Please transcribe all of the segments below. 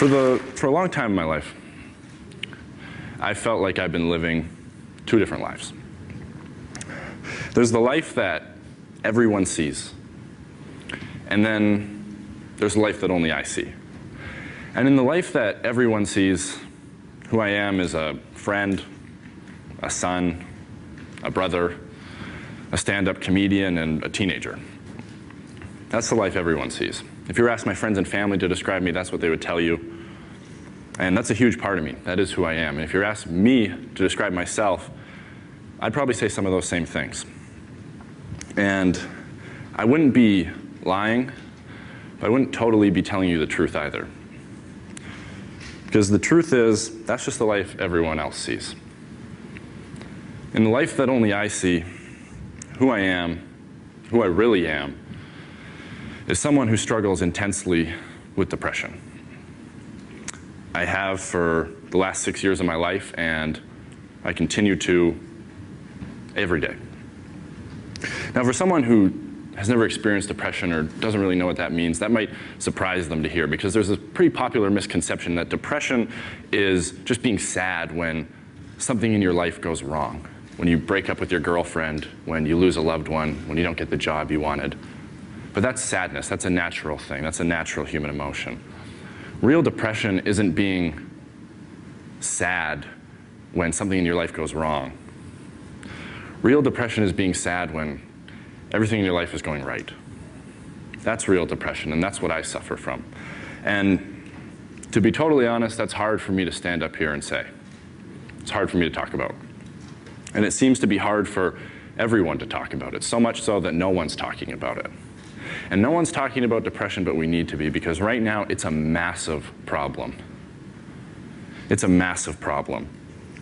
For, the, for a long time in my life, I felt like I've been living two different lives. There's the life that everyone sees, and then there's the life that only I see. And in the life that everyone sees, who I am is a friend, a son, a brother, a stand up comedian, and a teenager. That's the life everyone sees. If you were asked my friends and family to describe me, that's what they would tell you. And that's a huge part of me. That is who I am. And if you're asked me to describe myself, I'd probably say some of those same things. And I wouldn't be lying, but I wouldn't totally be telling you the truth either. Because the truth is, that's just the life everyone else sees. In the life that only I see, who I am, who I really am, is someone who struggles intensely with depression. I have for the last six years of my life, and I continue to every day. Now, for someone who has never experienced depression or doesn't really know what that means, that might surprise them to hear because there's a pretty popular misconception that depression is just being sad when something in your life goes wrong. When you break up with your girlfriend, when you lose a loved one, when you don't get the job you wanted. But that's sadness. That's a natural thing. That's a natural human emotion. Real depression isn't being sad when something in your life goes wrong. Real depression is being sad when everything in your life is going right. That's real depression, and that's what I suffer from. And to be totally honest, that's hard for me to stand up here and say. It's hard for me to talk about. And it seems to be hard for everyone to talk about it, so much so that no one's talking about it. And no one's talking about depression, but we need to be because right now it's a massive problem. It's a massive problem.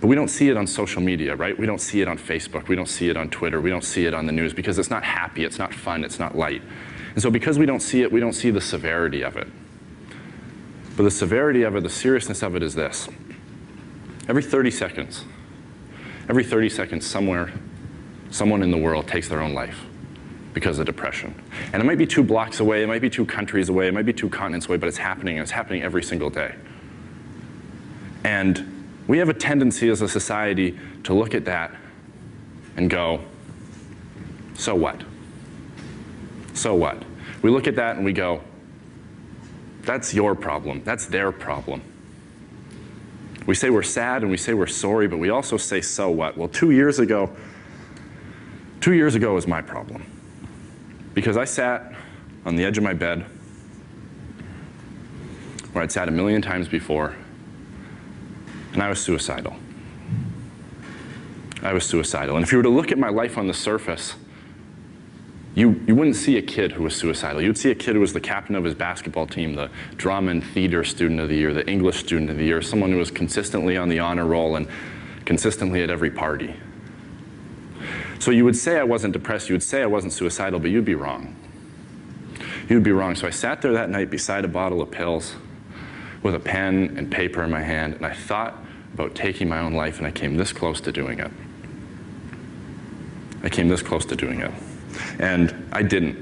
But we don't see it on social media, right? We don't see it on Facebook. We don't see it on Twitter. We don't see it on the news because it's not happy, it's not fun, it's not light. And so because we don't see it, we don't see the severity of it. But the severity of it, the seriousness of it is this. Every 30 seconds, every 30 seconds somewhere, someone in the world takes their own life because of depression. And it might be two blocks away, it might be two countries away, it might be two continents away, but it's happening, and it's happening every single day. And we have a tendency as a society to look at that and go, so what? So what? We look at that and we go, that's your problem, that's their problem. We say we're sad and we say we're sorry, but we also say, so what? Well, two years ago, two years ago was my problem. Because I sat on the edge of my bed, where I'd sat a million times before, and I was suicidal. I was suicidal. And if you were to look at my life on the surface, you, you wouldn't see a kid who was suicidal. You'd see a kid who was the captain of his basketball team, the drama and theater student of the year, the English student of the year, someone who was consistently on the honor roll and consistently at every party. So you would say I wasn't depressed, you would say I wasn't suicidal, but you'd be wrong. You'd be wrong. So I sat there that night beside a bottle of pills with a pen and paper in my hand, and I thought about taking my own life, and I came this close to doing it. I came this close to doing it. And I didn't.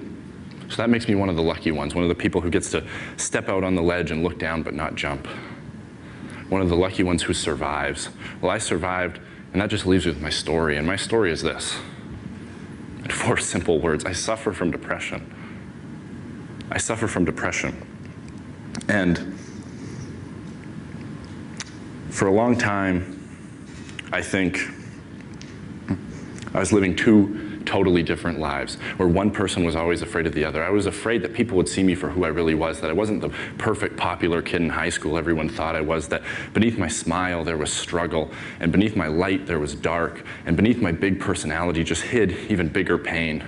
So that makes me one of the lucky ones, one of the people who gets to step out on the ledge and look down but not jump. One of the lucky ones who survives. Well, I survived, and that just leaves me with my story. And my story is this four simple words I suffer from depression. I suffer from depression. And for a long time, I think I was living two totally different lives, where one person was always afraid of the other. I was afraid that people would see me for who I really was, that I wasn't the perfect, popular kid in high school everyone thought I was, that beneath my smile there was struggle, and beneath my light there was dark, and beneath my big personality just hid even bigger pain.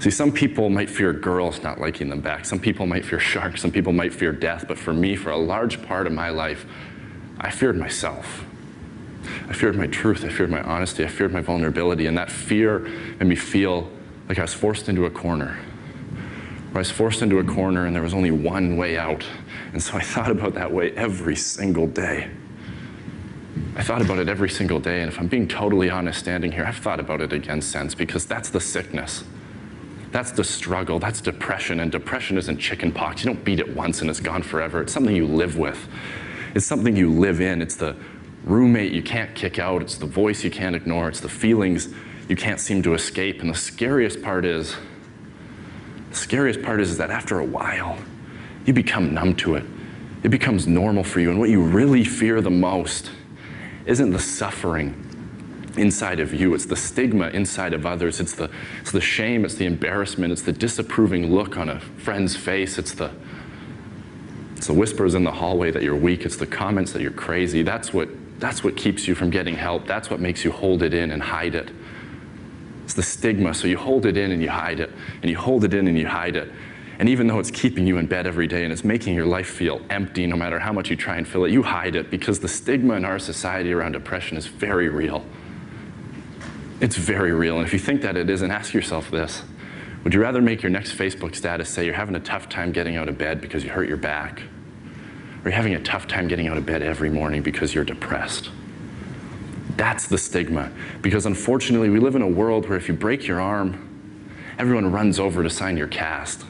See, some people might fear girls not liking them back. Some people might fear sharks. Some people might fear death. But for me, for a large part of my life, I feared myself. I feared my truth. I feared my honesty. I feared my vulnerability. And that fear made me feel like I was forced into a corner. I was forced into a corner and there was only one way out. And so I thought about that way every single day. I thought about it every single day. And if I'm being totally honest standing here, I've thought about it again since because that's the sickness. That's the struggle. That's depression. And depression isn't chicken pox. You don't beat it once and it's gone forever. It's something you live with, it's something you live in. It's the roommate you can't kick out, it's the voice you can't ignore, it's the feelings you can't seem to escape. And the scariest part is, the scariest part is, is that after a while, you become numb to it. It becomes normal for you. And what you really fear the most isn't the suffering inside of you, it's the stigma inside of others, it's the, it's the shame, it's the embarrassment, it's the disapproving look on a friend's face, it's the, it's the whispers in the hallway that you're weak, it's the comments that you're crazy. That's what, that's what keeps you from getting help. That's what makes you hold it in and hide it. It's the stigma. So you hold it in and you hide it, and you hold it in and you hide it. And even though it's keeping you in bed every day and it's making your life feel empty no matter how much you try and fill it, you hide it because the stigma in our society around depression is very real. It's very real. And if you think that it isn't, ask yourself this Would you rather make your next Facebook status say you're having a tough time getting out of bed because you hurt your back? Or you're having a tough time getting out of bed every morning because you're depressed? That's the stigma. Because unfortunately, we live in a world where if you break your arm, everyone runs over to sign your cast.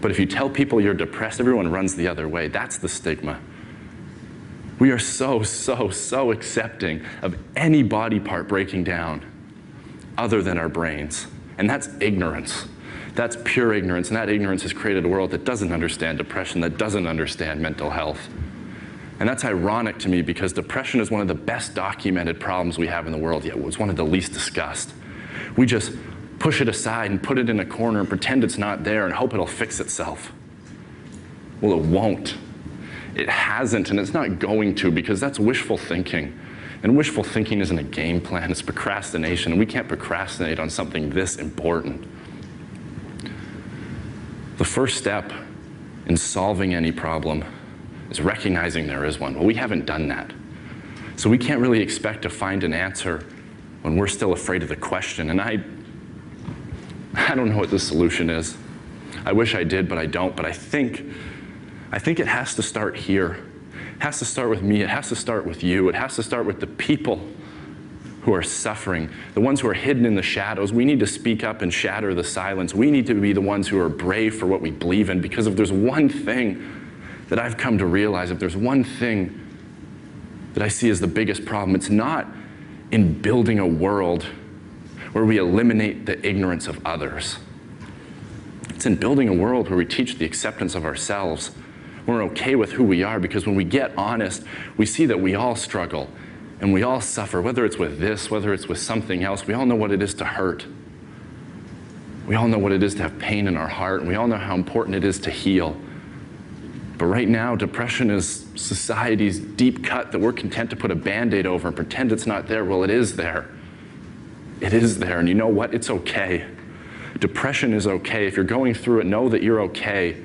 But if you tell people you're depressed, everyone runs the other way. That's the stigma. We are so, so, so accepting of any body part breaking down other than our brains. And that's ignorance. That's pure ignorance. And that ignorance has created a world that doesn't understand depression, that doesn't understand mental health. And that's ironic to me because depression is one of the best documented problems we have in the world, yet it's one of the least discussed. We just push it aside and put it in a corner and pretend it's not there and hope it'll fix itself. Well, it won't. It hasn't, and it's not going to because that's wishful thinking. And wishful thinking isn't a game plan, it's procrastination, and we can't procrastinate on something this important. The first step in solving any problem is recognizing there is one. Well, we haven't done that. So we can't really expect to find an answer when we're still afraid of the question. And I, I don't know what the solution is. I wish I did, but I don't. But I think, I think it has to start here. It has to start with me. It has to start with you. It has to start with the people who are suffering, the ones who are hidden in the shadows. We need to speak up and shatter the silence. We need to be the ones who are brave for what we believe in because if there's one thing that I've come to realize, if there's one thing that I see as the biggest problem, it's not in building a world where we eliminate the ignorance of others. It's in building a world where we teach the acceptance of ourselves. We're okay with who we are because when we get honest, we see that we all struggle and we all suffer, whether it's with this, whether it's with something else. We all know what it is to hurt. We all know what it is to have pain in our heart, we all know how important it is to heal. But right now, depression is society's deep cut that we're content to put a band aid over and pretend it's not there. Well, it is there. It is there. And you know what? It's okay. Depression is okay. If you're going through it, know that you're okay.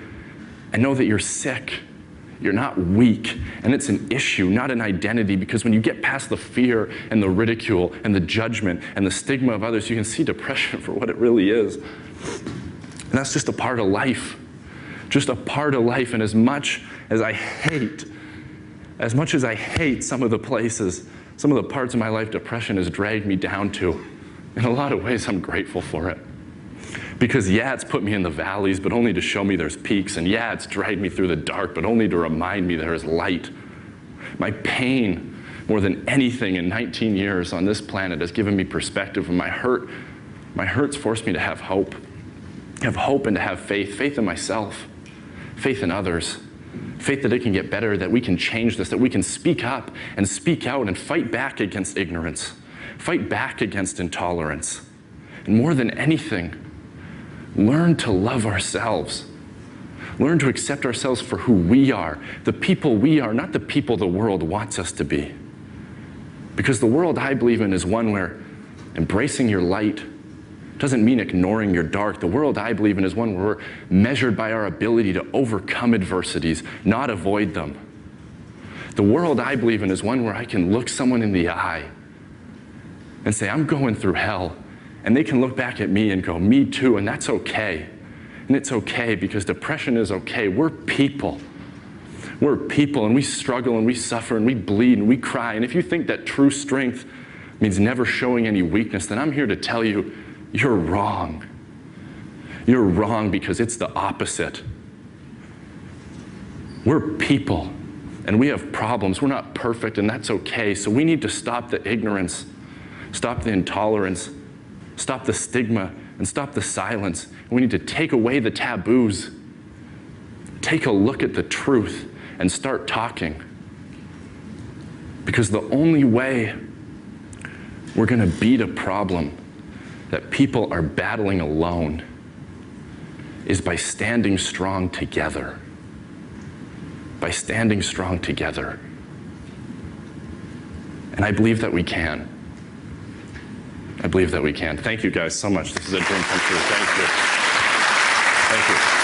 And know that you're sick. You're not weak. And it's an issue, not an identity, because when you get past the fear and the ridicule and the judgment and the stigma of others, you can see depression for what it really is. And that's just a part of life. Just a part of life. And as much as I hate, as much as I hate some of the places, some of the parts of my life depression has dragged me down to, in a lot of ways, I'm grateful for it. Because, yeah, it's put me in the valleys, but only to show me there's peaks. And, yeah, it's dragged me through the dark, but only to remind me there is light. My pain, more than anything in 19 years on this planet, has given me perspective. And my hurt, my hurt's forced me to have hope. Have hope and to have faith. Faith in myself, faith in others. Faith that it can get better, that we can change this, that we can speak up and speak out and fight back against ignorance, fight back against intolerance. And more than anything, learn to love ourselves. Learn to accept ourselves for who we are, the people we are, not the people the world wants us to be. Because the world I believe in is one where embracing your light doesn't mean ignoring your dark. The world I believe in is one where we're measured by our ability to overcome adversities, not avoid them. The world I believe in is one where I can look someone in the eye and say, I'm going through hell, and they can look back at me and go, Me too, and that's okay. And it's okay because depression is okay. We're people. We're people and we struggle and we suffer and we bleed and we cry. And if you think that true strength means never showing any weakness, then I'm here to tell you you're wrong. You're wrong because it's the opposite. We're people and we have problems. We're not perfect, and that's okay. So we need to stop the ignorance, stop the intolerance, stop the stigma, and stop the silence. We need to take away the taboos. Take a look at the truth and start talking. Because the only way we're going to beat a problem that people are battling alone is by standing strong together. By standing strong together. And I believe that we can. I believe that we can. Thank you guys so much. This is a dream come true. Thank you. Thank you.